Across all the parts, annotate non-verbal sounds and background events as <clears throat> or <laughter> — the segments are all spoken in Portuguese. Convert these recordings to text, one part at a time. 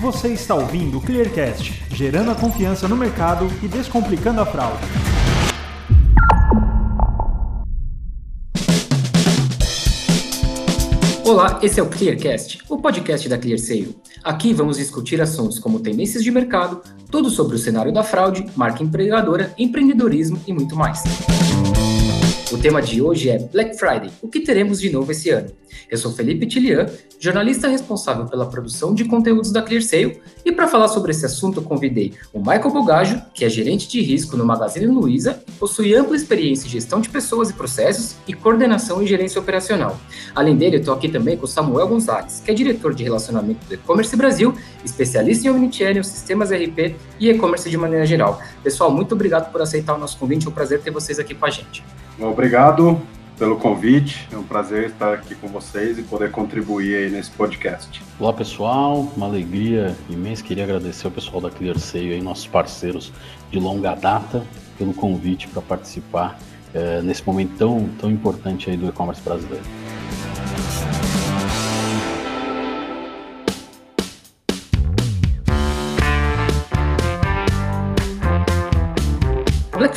Você está ouvindo o Clearcast, gerando a confiança no mercado e descomplicando a fraude. Olá, esse é o Clearcast, o podcast da ClearSale. Aqui vamos discutir assuntos como tendências de mercado, tudo sobre o cenário da fraude, marca empregadora, empreendedorismo e muito mais. O tema de hoje é Black Friday, o que teremos de novo esse ano. Eu sou Felipe Tilian, jornalista responsável pela produção de conteúdos da ClearSale, e para falar sobre esse assunto convidei o Michael Bogaggio, que é gerente de risco no Magazine Luiza possui ampla experiência em gestão de pessoas e processos e coordenação e gerência operacional. Além dele, estou aqui também com o Samuel Gonzalez, que é diretor de relacionamento do E-Commerce Brasil, especialista em Omnichannel, sistemas RP e e-commerce de maneira geral. Pessoal, muito obrigado por aceitar o nosso convite, é um prazer ter vocês aqui com a gente. Obrigado pelo convite. É um prazer estar aqui com vocês e poder contribuir aí nesse podcast. Olá, pessoal. Uma alegria imensa. Queria agradecer ao pessoal da ClearSale aí, nossos parceiros de longa data, pelo convite para participar é, nesse momento tão, tão importante aí do e-commerce brasileiro.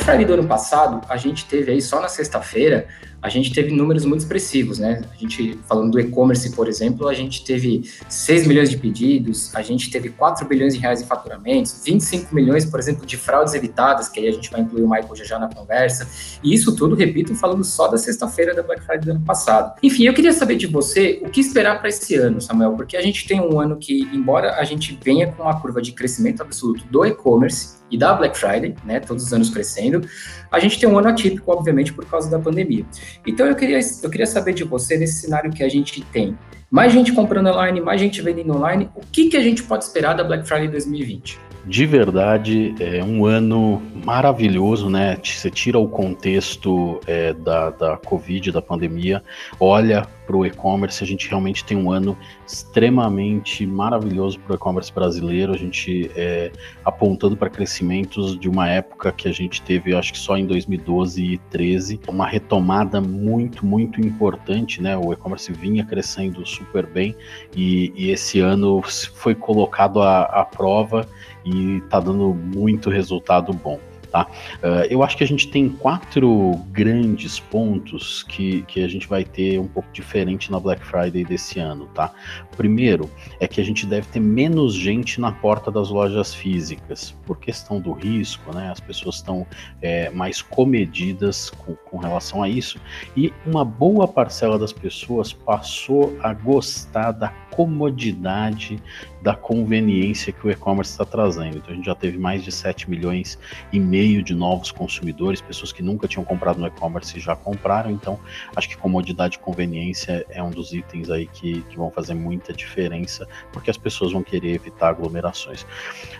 Friday do ano passado, a gente teve aí só na sexta-feira a gente teve números muito expressivos, né? A gente, falando do e-commerce, por exemplo, a gente teve 6 milhões de pedidos, a gente teve 4 bilhões de reais em faturamentos, 25 milhões, por exemplo, de fraudes evitadas, que aí a gente vai incluir o Michael já já na conversa. E isso tudo, repito, falando só da sexta-feira da Black Friday do ano passado. Enfim, eu queria saber de você o que esperar para esse ano, Samuel, porque a gente tem um ano que, embora a gente venha com uma curva de crescimento absoluto do e-commerce, e da Black Friday, né, todos os anos crescendo, a gente tem um ano atípico, obviamente, por causa da pandemia. Então eu queria, eu queria saber de você, nesse cenário que a gente tem, mais gente comprando online, mais gente vendendo online, o que, que a gente pode esperar da Black Friday 2020? De verdade é um ano maravilhoso, né? Você tira o contexto é, da, da Covid, da pandemia, olha para o e-commerce, a gente realmente tem um ano extremamente maravilhoso para o e-commerce brasileiro, a gente é, apontando para crescimentos de uma época que a gente teve, acho que só em 2012 e 2013, uma retomada muito, muito importante, né? O e-commerce vinha crescendo super bem e, e esse ano foi colocado à, à prova e está dando muito resultado bom. Tá? Uh, eu acho que a gente tem quatro grandes pontos que, que a gente vai ter um pouco diferente na Black Friday desse ano. Tá? Primeiro é que a gente deve ter menos gente na porta das lojas físicas, por questão do risco, né? as pessoas estão é, mais comedidas com, com relação a isso, e uma boa parcela das pessoas passou a gostar da comodidade da conveniência que o e-commerce está trazendo. Então a gente já teve mais de 7 milhões e meio de novos consumidores, pessoas que nunca tinham comprado no e-commerce e já compraram. Então acho que comodidade e conveniência é um dos itens aí que, que vão fazer muita diferença, porque as pessoas vão querer evitar aglomerações.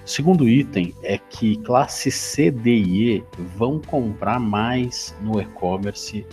Segundo item é que classe C, D e E vão comprar mais no e-commerce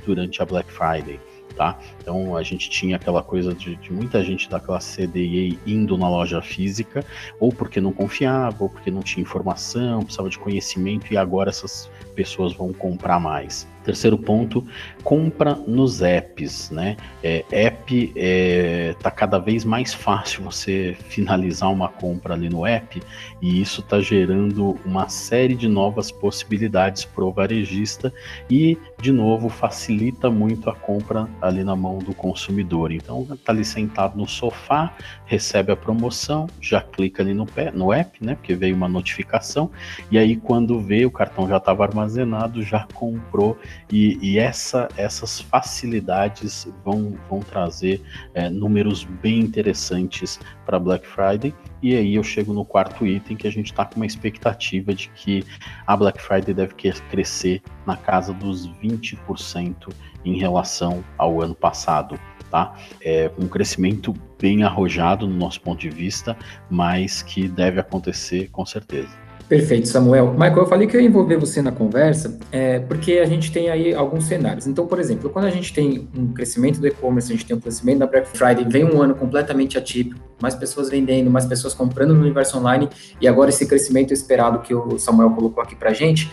durante a Black Friday tá? Então a gente tinha aquela coisa de, de muita gente da classe CDE indo na loja física, ou porque não confiava, ou porque não tinha informação, precisava de conhecimento, e agora essas pessoas vão comprar mais. Terceiro ponto, compra nos apps, né? É, app é, tá cada vez mais fácil você <laughs> finalizar uma compra ali no app e isso está gerando uma série de novas possibilidades para o varejista e, de novo, facilita muito a compra ali na mão do consumidor. Então, tá ali sentado no sofá, recebe a promoção, já clica ali no, pé, no app, né? Porque veio uma notificação e aí quando vê o cartão já estava armazenado, já comprou e, e essa, essas facilidades vão, vão trazer é, números bem interessantes para Black Friday. E aí eu chego no quarto item que a gente está com uma expectativa de que a Black Friday deve crescer na casa dos 20% em relação ao ano passado. Tá? É um crescimento bem arrojado no nosso ponto de vista, mas que deve acontecer com certeza. Perfeito, Samuel. Michael, eu falei que eu ia envolver você na conversa, é, porque a gente tem aí alguns cenários. Então, por exemplo, quando a gente tem um crescimento do e-commerce, a gente tem um crescimento da Black Friday, vem um ano completamente atípico, mais pessoas vendendo, mais pessoas comprando no universo online, e agora esse crescimento esperado que o Samuel colocou aqui pra gente,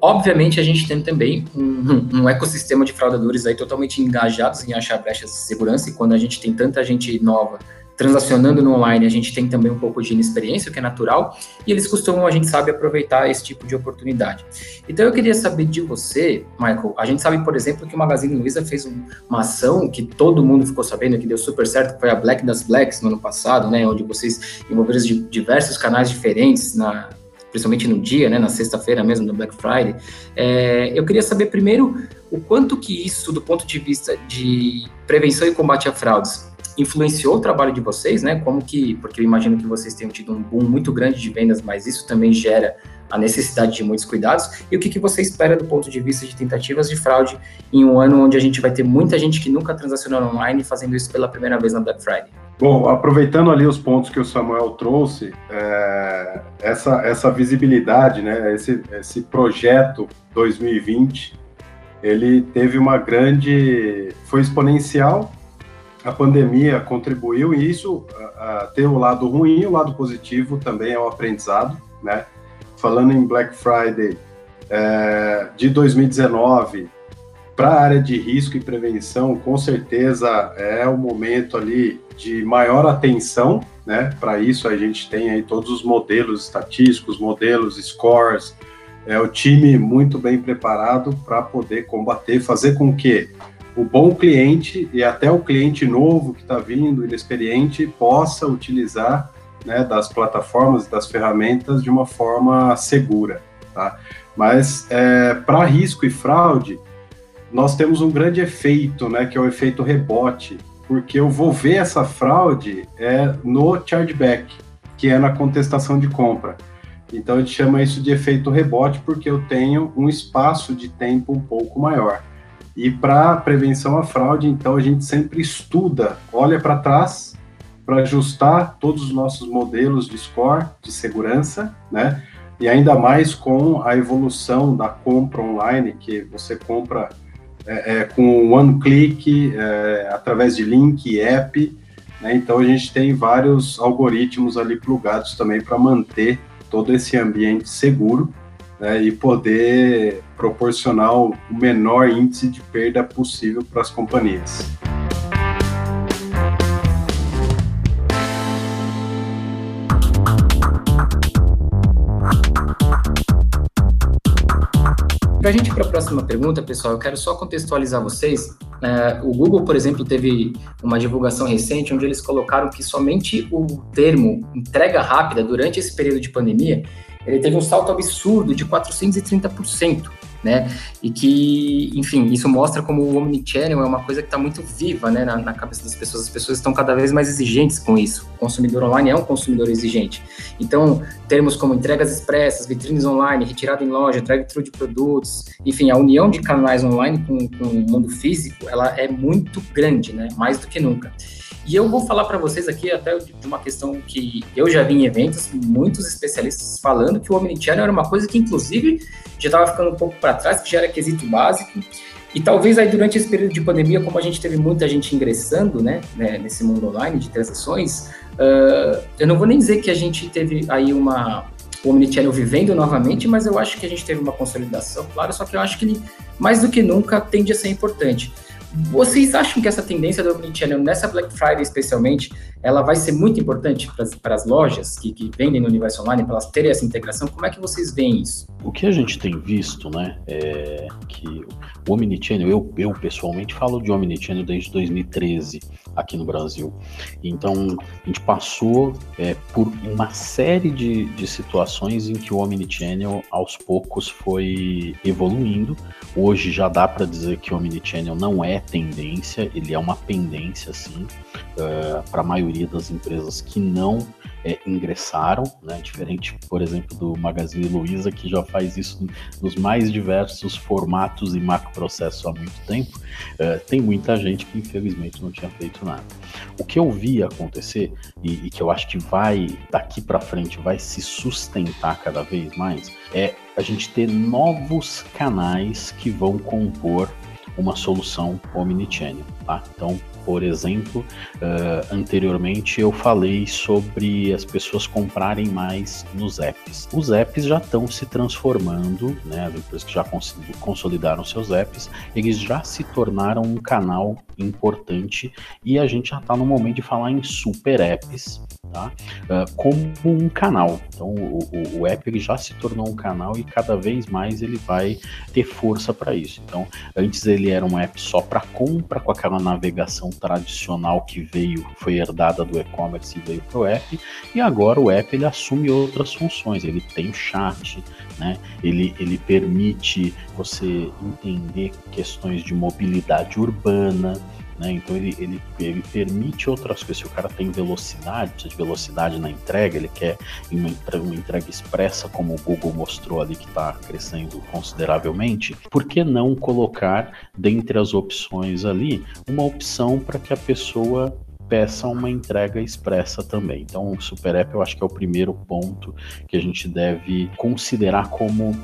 obviamente a gente tem também um, <laughs> um ecossistema de fraudadores aí totalmente engajados em achar brechas de segurança, e quando a gente tem tanta gente nova transacionando no online, a gente tem também um pouco de inexperiência, o que é natural, e eles costumam, a gente sabe, aproveitar esse tipo de oportunidade. Então eu queria saber de você, Michael, a gente sabe, por exemplo, que o Magazine Luiza fez uma ação que todo mundo ficou sabendo, que deu super certo, que foi a Black das Blacks no ano passado, né, onde vocês envolveram diversos canais diferentes na principalmente no dia, né, na sexta-feira mesmo, do Black Friday. É, eu queria saber primeiro o quanto que isso, do ponto de vista de prevenção e combate a fraudes, influenciou o trabalho de vocês, né? Como que, porque eu imagino que vocês tenham tido um boom muito grande de vendas, mas isso também gera a necessidade de muitos cuidados. E o que, que você espera do ponto de vista de tentativas de fraude em um ano onde a gente vai ter muita gente que nunca transacionou online fazendo isso pela primeira vez na Black Friday? Bom, aproveitando ali os pontos que o Samuel trouxe, é, essa, essa visibilidade, né, esse, esse projeto 2020, ele teve uma grande, foi exponencial a pandemia contribuiu e isso uh, tem o lado ruim, o lado positivo também é o aprendizado, né? Falando em Black Friday é, de 2019 para a área de risco e prevenção, com certeza é o momento ali de maior atenção, né? Para isso a gente tem aí todos os modelos estatísticos, modelos, scores, é o time muito bem preparado para poder combater, fazer com que o bom cliente e até o cliente novo que está vindo, inexperiente, possa utilizar né, das plataformas, das ferramentas de uma forma segura. Tá? Mas é, para risco e fraude, nós temos um grande efeito, né, que é o efeito rebote, porque eu vou ver essa fraude é no chargeback, que é na contestação de compra. Então a gente chama isso de efeito rebote porque eu tenho um espaço de tempo um pouco maior. E para prevenção à fraude, então, a gente sempre estuda, olha para trás para ajustar todos os nossos modelos de score, de segurança, né? E ainda mais com a evolução da compra online, que você compra é, é, com one click, é, através de link, app, né? Então a gente tem vários algoritmos ali plugados também para manter todo esse ambiente seguro né, e poder proporcionar o menor índice de perda possível para as companhias. Para a gente ir para a próxima pergunta, pessoal, eu quero só contextualizar vocês. É, o Google, por exemplo, teve uma divulgação recente onde eles colocaram que somente o termo entrega rápida durante esse período de pandemia ele teve um salto absurdo de 430%, né? E que, enfim, isso mostra como o Omnichannel é uma coisa que está muito viva, né, na, na, cabeça das pessoas. As pessoas estão cada vez mais exigentes com isso. O consumidor online é um consumidor exigente. Então, termos como entregas expressas, vitrines online, retirada em loja, drive-thru de produtos, enfim, a união de canais online com, com o mundo físico, ela é muito grande, né? Mais do que nunca. E eu vou falar para vocês aqui até de uma questão que eu já vi em eventos, muitos especialistas falando que o Omnichannel era uma coisa que, inclusive, já estava ficando um pouco para trás, que já era quesito básico. E talvez aí durante esse período de pandemia, como a gente teve muita gente ingressando, né, né nesse mundo online de transações, uh, eu não vou nem dizer que a gente teve aí uma o Omnichannel vivendo novamente, mas eu acho que a gente teve uma consolidação, claro, só que eu acho que ele, mais do que nunca, tende a ser importante. Vocês acham que essa tendência do Omnichannel nessa Black Friday especialmente, ela vai ser muito importante para as lojas que, que, vendem no universo online, para elas terem essa integração? Como é que vocês veem isso? O que a gente tem visto, né, é que o Omnichannel, eu, eu pessoalmente falo de Omnichannel desde 2013 aqui no Brasil. Então, a gente passou é, por uma série de, de situações em que o Omnichannel aos poucos foi evoluindo. Hoje já dá para dizer que o Omnichannel não é tendência, ele é uma pendência, sim, uh, para a maioria das empresas que não é, ingressaram, né? diferente, por exemplo, do Magazine Luiza, que já faz isso nos mais diversos formatos e macroprocessos há muito tempo, uh, tem muita gente que infelizmente não tinha feito nada. O que eu vi acontecer, e, e que eu acho que vai, daqui para frente, vai se sustentar cada vez mais, é a gente ter novos canais que vão compor uma solução omnichannel. Tá? Então, por exemplo, uh, anteriormente eu falei sobre as pessoas comprarem mais nos apps. Os apps já estão se transformando, né? Depois que já consolidaram seus apps, eles já se tornaram um canal importante e a gente já está no momento de falar em super apps, tá? Uh, como um canal. Então o, o, o, app ele já se tornou um canal e cada vez mais ele vai ter força para isso. Então antes ele era um app só para compra com aquela navegação tradicional que veio, foi herdada do e-commerce e veio para o app e agora o app ele assume outras funções. Ele tem o chat, né? Ele ele permite você entender questões de mobilidade urbana. Né? Então ele, ele, ele permite outras coisas. Se o cara tem velocidade, precisa de velocidade na entrega, ele quer uma, uma entrega expressa, como o Google mostrou ali que está crescendo consideravelmente, por que não colocar dentre as opções ali uma opção para que a pessoa peça uma entrega expressa também. Então, o Super App eu acho que é o primeiro ponto que a gente deve considerar como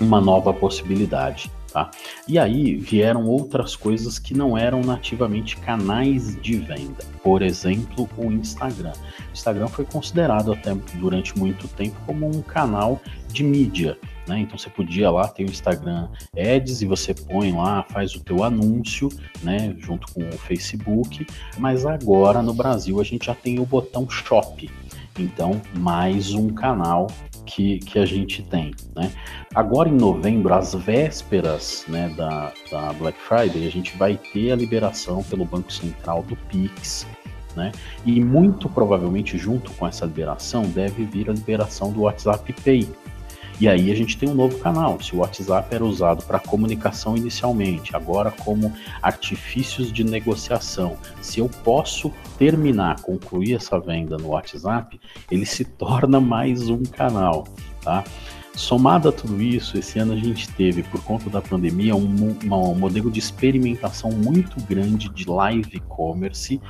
uma nova possibilidade. Tá? E aí vieram outras coisas que não eram nativamente canais de venda. Por exemplo, o Instagram. O Instagram foi considerado até durante muito tempo como um canal de mídia. Né? Então você podia lá ter o Instagram Ads e você põe lá, faz o teu anúncio, né, junto com o Facebook. Mas agora no Brasil a gente já tem o botão Shop. Então, mais um canal que, que a gente tem. Né? Agora em novembro, às vésperas né, da, da Black Friday, a gente vai ter a liberação pelo Banco Central do Pix. Né? E muito provavelmente, junto com essa liberação, deve vir a liberação do WhatsApp Pay. E aí a gente tem um novo canal. Se o WhatsApp era usado para comunicação inicialmente, agora como artifícios de negociação, se eu posso terminar, concluir essa venda no WhatsApp, ele se torna <laughs> mais um canal, tá? Somado a tudo isso, esse ano a gente teve, por conta da pandemia, um, um modelo de experimentação muito grande de live commerce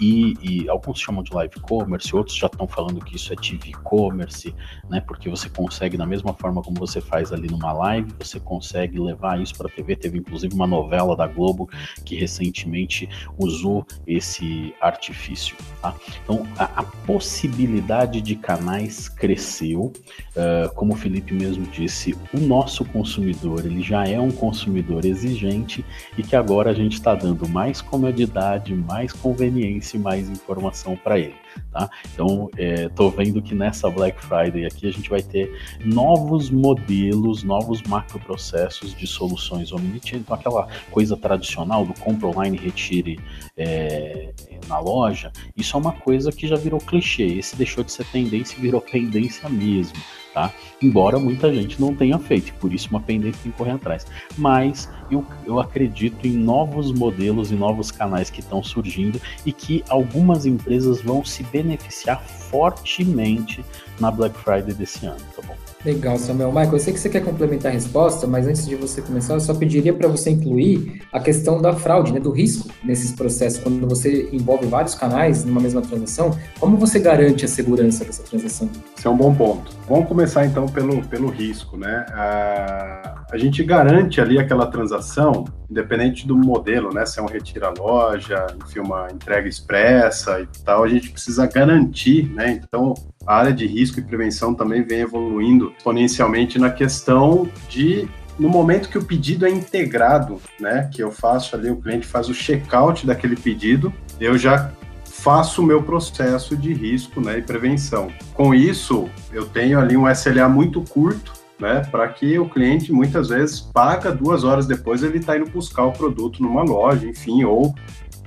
e, e, alguns chamam de live commerce, outros já estão falando que isso é TV commerce, né? Porque você consegue, da mesma forma como você faz ali numa live, você consegue levar isso para a TV. Teve inclusive uma novela da Globo que recentemente usou esse artifício. Tá? Então, a, a possibilidade de canais cresceu, uh, como o Felipe mesmo disse, o nosso consumidor ele já é um consumidor exigente e que agora a gente está dando mais comodidade, mais conveniência e mais informação para ele. Tá? Então, estou é, vendo que nessa Black Friday aqui a gente vai ter novos modelos, novos macroprocessos de soluções omnichannel. Então, aquela coisa tradicional do compra online, retire é, na loja, isso é uma coisa que já virou clichê. Esse deixou de ser tendência e virou <laughs> pendência mesmo. Tá? Embora muita gente não tenha feito, por isso uma pendência tem que correr atrás. Mas eu, eu acredito em novos modelos e novos canais que estão surgindo e que algumas empresas vão se beneficiar fortemente na Black Friday desse ano, tá bom? Legal, Samuel. Michael, eu sei que você quer complementar a resposta, mas antes de você começar, eu só pediria para você incluir a questão da fraude, né, do risco nesses processos. Quando você envolve vários canais numa mesma transação, como você garante a segurança dessa transação? Esse é um bom ponto. Vamos começar então pelo, pelo risco, né? A, a gente garante ali aquela transação, independente do modelo, né? Se é um retira-loja, enfim, uma entrega expressa e tal, a gente precisa garantir, né? Então, a área de risco e prevenção também vem evoluindo exponencialmente na questão de no momento que o pedido é integrado, né, que eu faço ali, o cliente faz o check-out daquele pedido, eu já faço o meu processo de risco né, e prevenção. Com isso, eu tenho ali um SLA muito curto, né, para que o cliente muitas vezes paga duas horas depois ele está indo buscar o produto numa loja, enfim, ou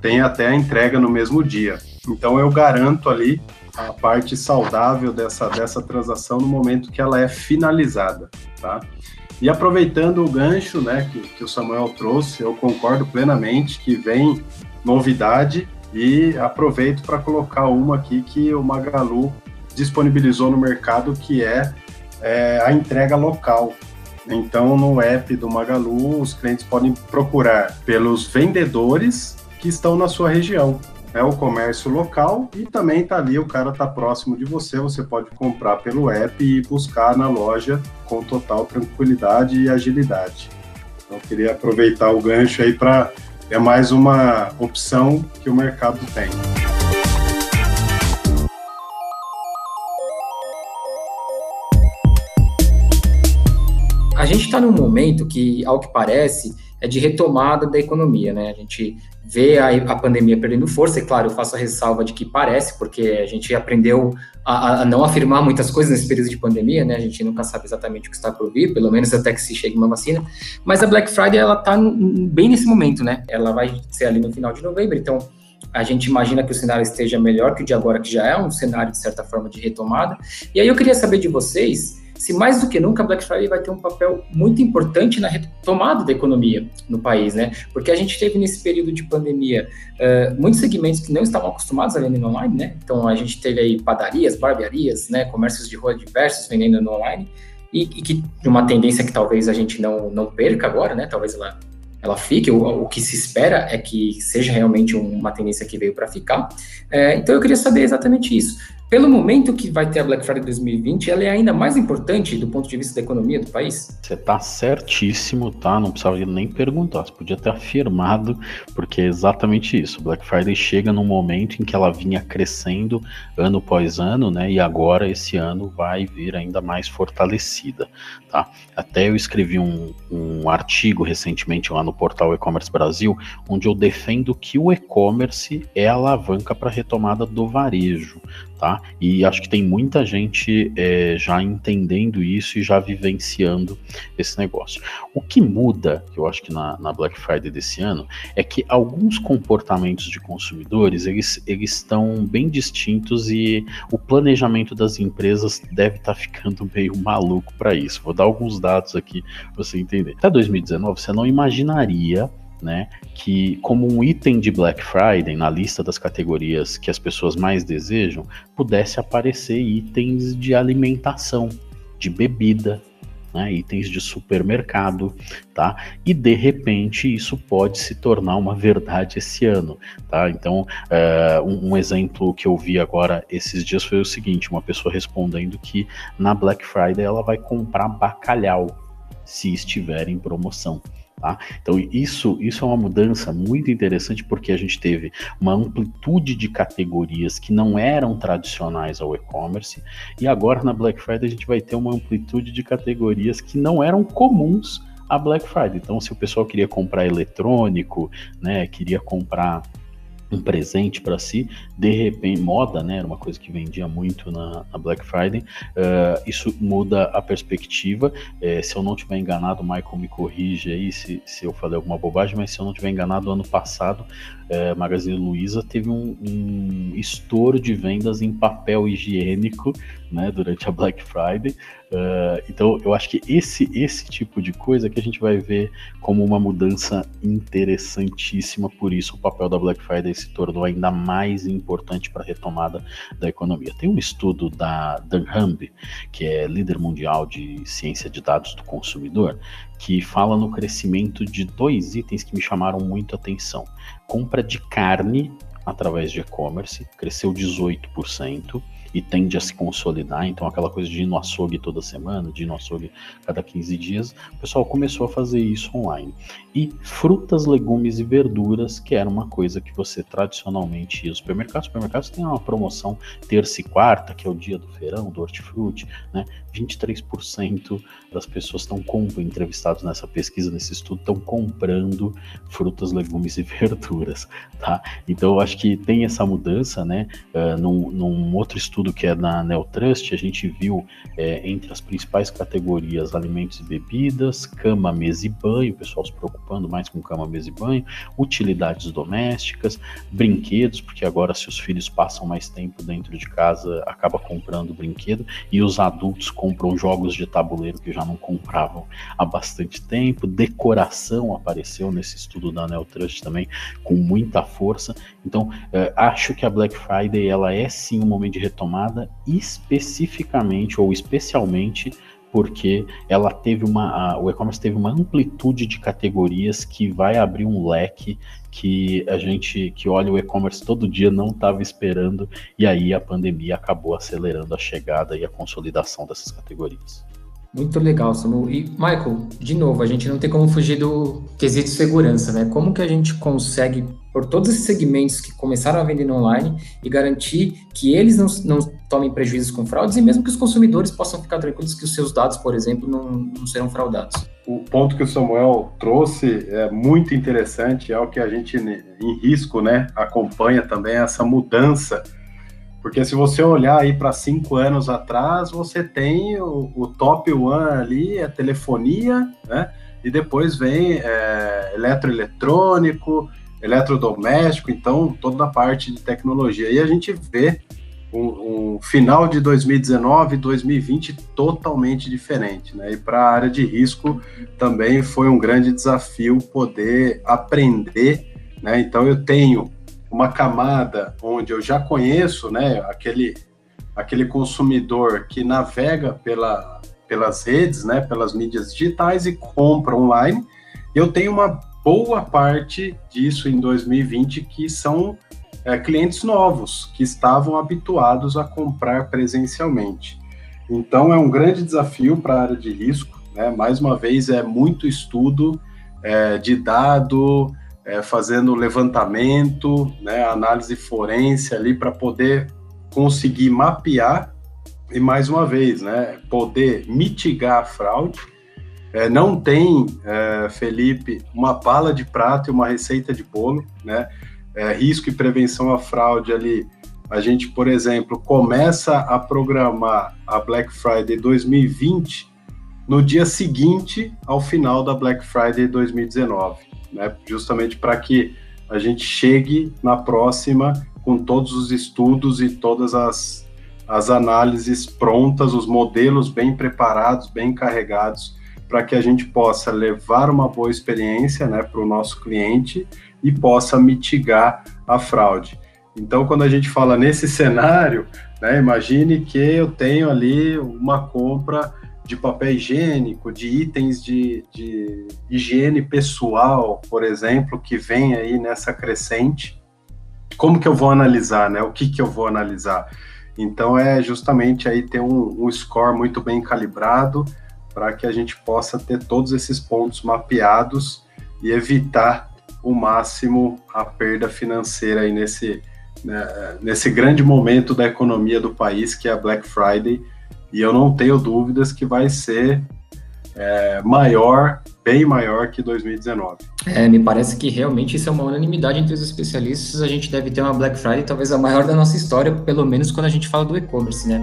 tem até a entrega no mesmo dia. Então eu garanto ali a parte saudável dessa, dessa transação no momento que ela é finalizada, tá? E aproveitando o gancho, né, que, que o Samuel trouxe, eu concordo plenamente que vem novidade e aproveito para colocar uma aqui que o Magalu disponibilizou no mercado, que é, é a entrega local. Então, no app do Magalu, os clientes podem procurar pelos vendedores que estão na sua região é o comércio local e também tá ali, o cara tá próximo de você, você pode comprar pelo app e buscar na loja com total tranquilidade e agilidade. Então, queria aproveitar o gancho aí para. É mais uma opção que o mercado tem. A gente está num momento que, ao que parece, é de retomada da economia, né? A gente vê a, a pandemia perdendo força, e claro, eu faço a ressalva de que parece, porque a gente aprendeu a, a, não afirmar muitas coisas nesse período de pandemia, né? A gente nunca sabe exatamente o que está por vir, pelo menos até que se chegue uma vacina. Mas a Black Friday, ela está bem nesse momento, né? Ela vai ser ali no final de novembro, então a gente imagina que o cenário esteja melhor que o de agora, que já é um cenário, de certa forma, de retomada. E aí eu queria saber de vocês se mais do que nunca a Black Friday vai ter um papel muito importante na retomada da economia no país, né? Porque a gente teve nesse período de pandemia uh, muitos segmentos que não estavam acostumados a vender online, né? Então a gente teve aí padarias, barbearias, né? Comércios de rua diversos vendendo no online e, e que uma tendência que talvez a gente não, não perca agora, né? Talvez ela ela fique, o, o, que se espera é que seja realmente uma tendência que veio para ficar. É, então eu queria saber exatamente isso pelo momento que vai ter a Black Friday 2020, ela é ainda mais importante do ponto de vista da economia do país? Você está certíssimo, tá? Não precisava nem perguntar, você podia ter afirmado, porque é exatamente isso. Black Friday chega num momento em que ela vinha crescendo ano após ano, né? E agora esse ano vai vir ainda mais fortalecida, tá? Até eu escrevi um, um artigo recentemente lá no portal E-commerce Brasil, onde eu defendo que o e-commerce é a alavanca para a retomada do varejo tá? E acho que tem muita gente é, já entendendo isso e já vivenciando esse negócio. O que muda, eu acho que na, na, Black Friday desse ano, é que alguns comportamentos de consumidores eles, eles estão bem distintos e o planejamento das empresas deve estar tá ficando meio maluco para isso. Vou dar alguns dados aqui para você entender. Até 2019, você não imaginaria né, que como um item de Black Friday na lista das categorias que as pessoas mais desejam, pudesse aparecer itens de alimentação, de bebida, né, itens de supermercado, tá? E de repente isso pode se tornar uma verdade esse ano, tá? Então, uh, um, um, exemplo que eu vi agora esses dias foi o seguinte: uma pessoa respondendo que na Black Friday ela vai comprar bacalhau se estiver em promoção. Tá? Então, isso, isso é uma mudança muito interessante porque a gente teve uma amplitude de categorias que não eram tradicionais ao e-commerce, e agora na Black Friday a gente vai ter uma amplitude de categorias que não eram comuns a Black Friday. Então, se o pessoal queria comprar eletrônico, né, queria comprar um presente para si, de repente, moda, né, era uma coisa que vendia muito na, na Black Friday, uh, isso muda a perspectiva, é, se eu não tiver enganado, Michael me corrige aí se, se eu falei alguma bobagem, mas se eu não tiver enganado, ano passado, é, Magazine Luiza teve um, um, estouro de vendas em papel higiênico né, durante a Black Friday. Uh, então, eu acho que esse, esse tipo de coisa que a gente vai ver como uma mudança interessantíssima. Por isso, o papel da Black Friday se tornou ainda mais importante para a retomada da economia. Tem um estudo da Dan Hamby, que é líder mundial de ciência de dados do consumidor, que fala no crescimento de dois itens que me chamaram muito a atenção. Compra de carne através de e-commerce cresceu 18% e tende a se consolidar. Então, aquela coisa de ir no açougue toda semana, de ir no açougue cada 15 dias, o pessoal começou a fazer isso online. E frutas, legumes e verduras, que era uma coisa que você tradicionalmente ia ao supermercado. Os supermercados têm uma promoção terça e quarta, que é o dia do feirão, do hortifruti, né? 23% das pessoas estão entrevistados nessa pesquisa, nesse estudo, estão comprando frutas, legumes e verduras, tá? Então eu acho que tem essa mudança, né? Uh, num, num, outro estudo que é na Neotrust, a gente viu é, entre as principais categorias alimentos e bebidas, cama, mesa e banho, o pessoal se preocupando mais com cama, mesa e banho, utilidades domésticas, brinquedos, porque agora se os filhos passam mais tempo dentro de casa, acaba comprando brinquedo, e os adultos compram jogos de tabuleiro que já não compravam há bastante tempo. Decoração apareceu nesse estudo da Neotrust também com muita força. Então, é, acho que a Black Friday ela é sim um momento de retomada, especificamente ou especialmente porque ela teve uma, a, o e-commerce teve uma amplitude de categorias que vai abrir um leque que a gente que olha o e-commerce todo dia não estava esperando e aí a pandemia acabou acelerando a chegada e a consolidação dessas categorias. Muito legal, Samu. E, Michael, de novo, a gente não tem como fugir do quesito segurança, né? Como que a gente consegue, por todos esses segmentos que começaram a vender online, e garantir que eles não, não tomem prejuízos com fraudes e mesmo que os consumidores possam ficar tranquilos que os seus dados, por exemplo, não, não serão fraudados? O ponto que o Samuel trouxe é muito interessante, é o que a gente em risco, né, acompanha também essa mudança porque se você olhar aí para cinco anos atrás, você tem o, o, top one ali, é telefonia, né? E depois vem é, eletroeletrônico, eletrodoméstico, então toda a parte de tecnologia. E a gente vê um, um final de 2019 2020 totalmente diferente, né? E para a área de risco também foi um grande desafio poder aprender, né? Então eu tenho uma camada onde eu já conheço, né, aquele, aquele consumidor que navega pela, pelas redes, né, pelas mídias digitais e compra online. Eu tenho uma boa parte disso em 2020 que são é, clientes novos que estavam habituados a comprar presencialmente. Então é um grande desafio para a área de risco. Né? Mais uma vez é muito estudo é, de dado, é, fazendo levantamento, né, análise forense ali para poder conseguir mapear e mais uma vez, né, poder mitigar a fraude. É, não tem, é, Felipe, uma bala de prata e uma receita de bolo, né? É, risco e prevenção à fraude ali. A gente, por exemplo, começa a programar a Black Friday 2020 no dia seguinte ao final da Black Friday 2019 né? Justamente para que a gente chegue na próxima com todos os estudos e todas as, as análises prontas, os modelos bem preparados, bem carregados, para que a gente possa levar uma boa experiência né, para o nosso cliente e possa mitigar a fraude. Então, quando a gente fala nesse cenário, né, imagine que eu tenho ali uma compra de papel higiênico, de itens de, de higiene pessoal, por exemplo, que vem aí nessa crescente, como que eu vou analisar, né? O que que eu vou analisar? Então é justamente aí ter um, um score muito bem calibrado para que a gente possa ter todos esses pontos mapeados e evitar o máximo a perda financeira aí nesse, né, nesse grande momento da economia do país que é a Black Friday, e eu não tenho dúvidas que vai ser é, maior, bem maior que 2019. É, me parece que realmente isso é uma unanimidade entre os especialistas. A gente deve ter uma Black Friday talvez a maior da nossa história, pelo menos quando a gente fala do e-commerce, né?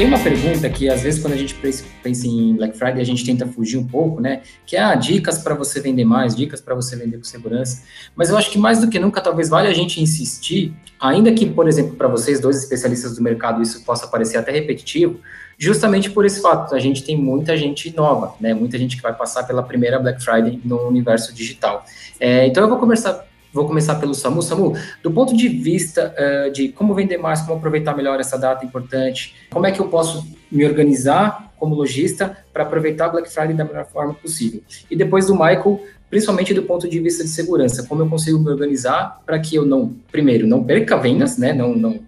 Tem uma pergunta que, às vezes, quando a gente pensa em Black Friday, a gente tenta fugir um pouco, né? Que é ah, dicas para você vender mais, dicas para você vender com segurança. Mas eu acho que mais do que nunca, talvez vale a gente insistir, ainda que, por exemplo, para vocês, dois especialistas do mercado, isso possa parecer até repetitivo, justamente por esse fato. A gente tem muita gente nova, né? Muita gente que vai passar pela primeira Black Friday no universo digital. É, então eu vou conversar Vou começar pelo Samu. Samu, do ponto de vista uh, de como vender mais, como aproveitar melhor essa data importante, como é que eu posso me organizar como lojista para aproveitar Black Friday da melhor forma possível? E depois do Michael, principalmente do ponto de vista de segurança, como eu consigo me organizar para que eu não, primeiro, não perca vendas, né? Não, não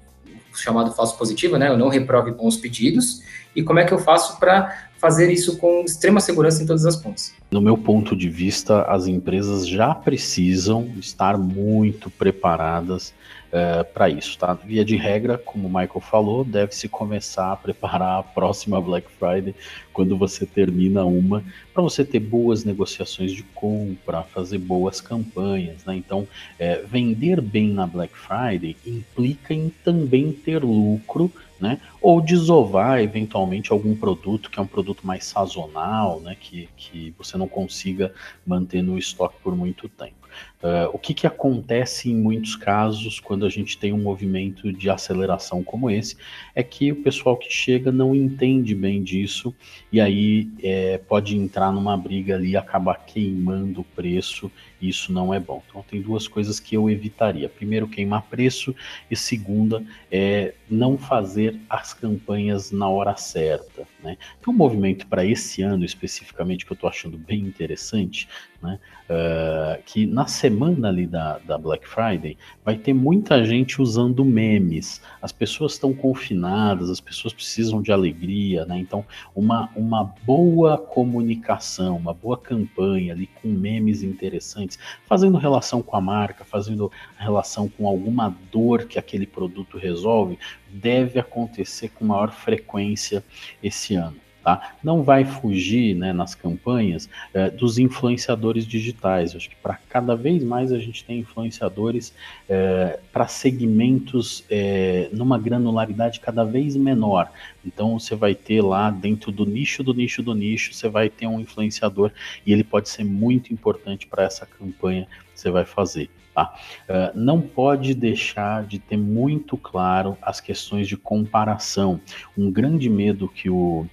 chamado falso positivo, né? Eu não reprove bons pedidos. E como é que eu faço para fazer isso com extrema segurança em todas as pontas. No meu ponto de vista, as empresas já precisam estar muito preparadas uh, para isso, tá? Via de regra, como o Michael falou, deve-se começar a preparar a próxima Black Friday quando você termina uma, para você ter boas negociações de compra, fazer boas campanhas, né? Então, é, vender bem na Black Friday implica em também ter lucro né? Ou desovar eventualmente algum produto que é um produto mais sazonal, né? Que, que você não consiga manter no estoque por muito tempo. Uh, o que, que acontece em muitos casos quando a gente tem um movimento de aceleração como esse, é que o pessoal que chega não entende bem disso e aí é, pode entrar numa briga ali, acabar queimando o preço isso não é bom. Então, tem duas coisas que eu evitaria. Primeiro, queimar preço, e segunda, é não fazer as campanhas na hora certa. Né? Tem um movimento para esse ano especificamente que eu estou achando bem interessante, né? Uh, que na semana ali da, da Black Friday vai ter muita gente usando memes. As pessoas estão confinadas, as pessoas precisam de alegria, né? Então, uma, uma boa comunicação, uma boa campanha ali com memes interessantes, fazendo relação com a marca, fazendo relação com alguma dor que aquele produto resolve, deve acontecer com maior frequência esse ano. Tá? Não vai fugir né, nas campanhas é, dos influenciadores digitais. Eu acho que para cada vez mais a gente tem influenciadores é, para segmentos é, numa granularidade cada vez menor. Então você vai ter lá dentro do nicho do nicho do nicho, você vai ter um influenciador e ele pode ser muito importante para essa campanha que você vai fazer. Tá? Uh, não pode deixar de ter muito claro as questões de comparação. Um grande medo que o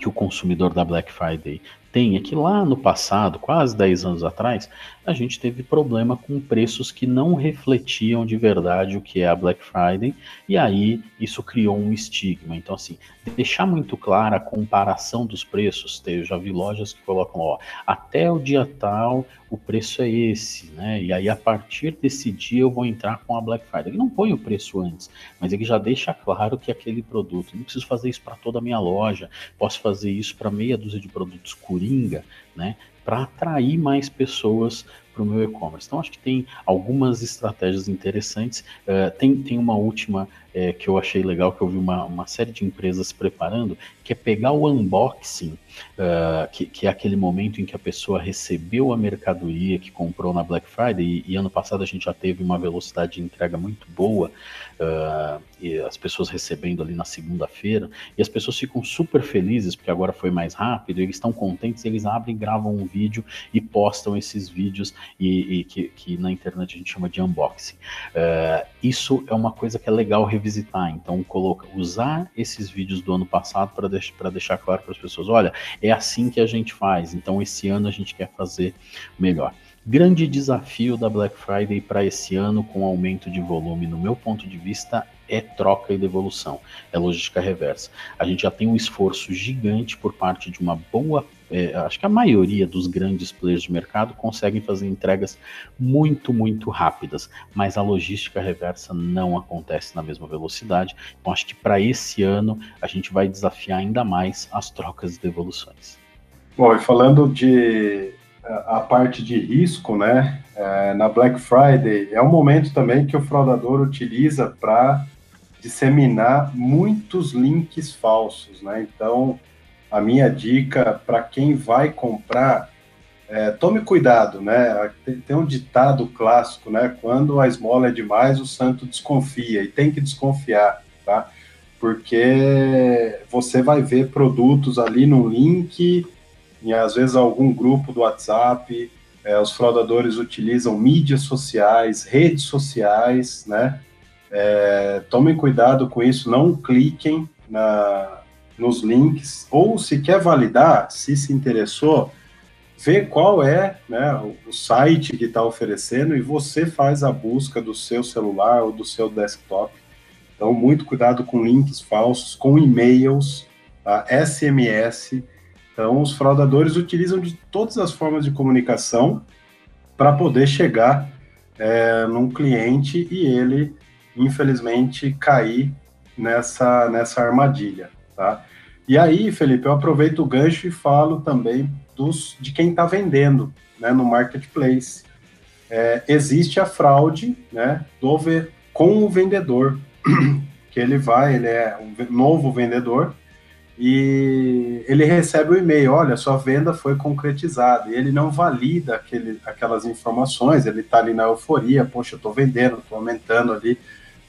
que o consumidor da Black Friday tem é que lá no passado, quase 10 anos atrás, a gente teve problema com preços que não refletiam de verdade o que é a Black Friday, e aí isso criou um estigma. Então, assim, deixar muito clara a comparação dos preços. Eu já vi lojas que colocam, ó, até o dia tal o preço é esse, né? E aí a partir desse dia eu vou entrar com a Black Friday. Ele não põe o preço antes, mas ele já deixa claro que aquele produto, não preciso fazer isso para toda a minha loja, posso fazer isso para meia dúzia de produtos coringa, né? Para atrair mais pessoas para o meu e-commerce. Então, acho que tem algumas estratégias interessantes. Uh, tem, tem uma última é, que eu achei legal, que eu vi uma, uma série de empresas preparando, que é pegar o unboxing, uh, que, que, é aquele momento em que a pessoa recebeu a mercadoria que comprou na Black Friday, e, e ano passado a gente já teve uma velocidade de entrega muito boa, uh, e as pessoas recebendo ali na segunda-feira, e as pessoas ficam super felizes, porque agora foi mais rápido, eles estão contentes, eles abrem, gravam um vídeo e postam esses vídeos, e, e que, que, na internet a gente chama de unboxing. Uh, isso é uma coisa que é legal revisitar. Então, coloca, usar esses vídeos do ano passado para deix deixar claro para as pessoas: olha, é assim que a gente faz. Então, esse ano a gente quer fazer melhor. Grande desafio da Black Friday para esse ano, com aumento de volume, no meu ponto de vista, é troca e devolução, é logística reversa. A gente já tem um esforço gigante por parte de uma boa é, acho que a maioria dos grandes players de mercado conseguem fazer entregas muito, muito rápidas, mas a logística reversa não acontece na mesma velocidade. Então, acho que para esse ano a gente vai desafiar ainda mais as trocas e devoluções. Bom, e falando de a parte de risco, né? É, na Black Friday é um momento também que o fraudador utiliza para disseminar muitos links falsos, né? Então, a minha dica para quem vai comprar, é, tome cuidado, né? Tem, um ditado clássico, né? Quando a esmola é demais, o santo desconfia, e tem que desconfiar, tá? Porque você vai ver produtos ali no link, em às vezes algum grupo do WhatsApp, é, os fraudadores utilizam mídias sociais, redes sociais, né? É, tomem cuidado com isso, não cliquem na, nos links, ou se quer validar, se se interessou, vê qual é né, o site que está oferecendo e você faz a busca do seu celular ou do seu desktop. Então, muito cuidado com links falsos, com e-mails, tá? SMS. Então, os fraudadores utilizam de todas as formas de comunicação para poder chegar é, num cliente e ele, infelizmente, cair nessa, nessa armadilha. Tá? E aí, Felipe, eu aproveito o gancho e falo também dos, de quem está vendendo né, no marketplace. É, existe a fraude né, do, com o vendedor, <clears throat> que ele vai, ele é um novo vendedor, e ele recebe o e-mail, olha, sua venda foi concretizada, e ele não valida aquele, aquelas informações, ele está ali na euforia, poxa, eu estou vendendo, estou aumentando ali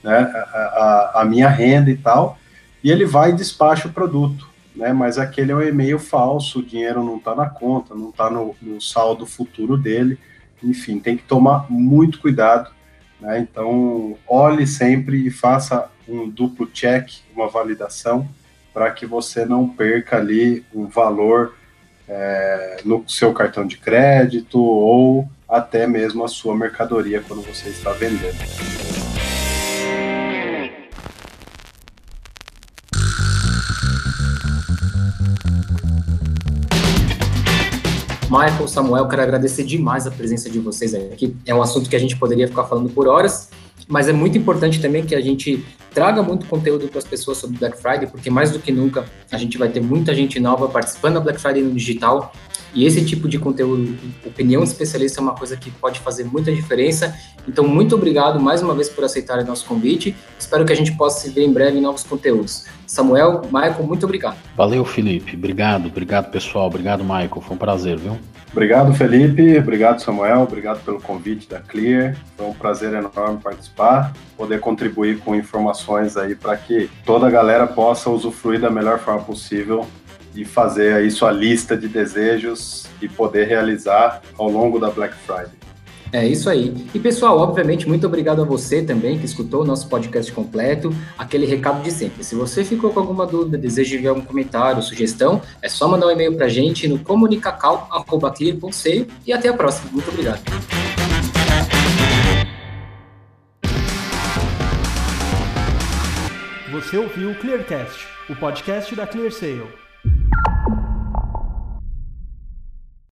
né, a, a, a minha renda e tal, e ele vai e despacha o produto né? Mas aquele é um e-mail falso, o dinheiro não está na conta, não está no, no, saldo futuro dele. Enfim, tem que tomar muito cuidado. Né? Então, olhe sempre e faça um duplo check, uma validação, para que você não perca ali um valor é, no seu cartão de crédito ou até mesmo a sua mercadoria quando você está vendendo. Michael, Samuel, quero agradecer demais a presença de vocês aqui. É um assunto que a gente poderia ficar falando por horas, mas é muito importante também que a gente traga muito conteúdo para as pessoas sobre Black Friday, porque mais do que nunca a gente vai ter muita gente nova participando da Black Friday no digital. E esse tipo de conteúdo, opinião de especialista, é uma coisa que pode fazer muita diferença. Então, muito obrigado mais uma vez por aceitarem nosso convite. Espero que a gente possa se ver em breve em novos conteúdos. Samuel, Michael, muito obrigado. Valeu, Felipe. Obrigado, obrigado, pessoal. Obrigado, Michael. Foi um prazer, viu? Obrigado, Felipe. Obrigado, Samuel. Obrigado pelo convite da Clear. Foi um prazer enorme participar, poder contribuir com informações aí para que toda a galera possa usufruir da melhor forma possível e fazer aí sua lista de desejos e poder realizar ao longo da Black Friday. É isso aí. E pessoal, obviamente, muito obrigado a você também que escutou o nosso podcast completo. Aquele recado de sempre. Se você ficou com alguma dúvida, deseja enviar algum comentário, sugestão, é só mandar um e-mail para a gente no comunicacal.clear.co e até a próxima. Muito obrigado. Você ouviu o Clearcast, o podcast da ClearSale.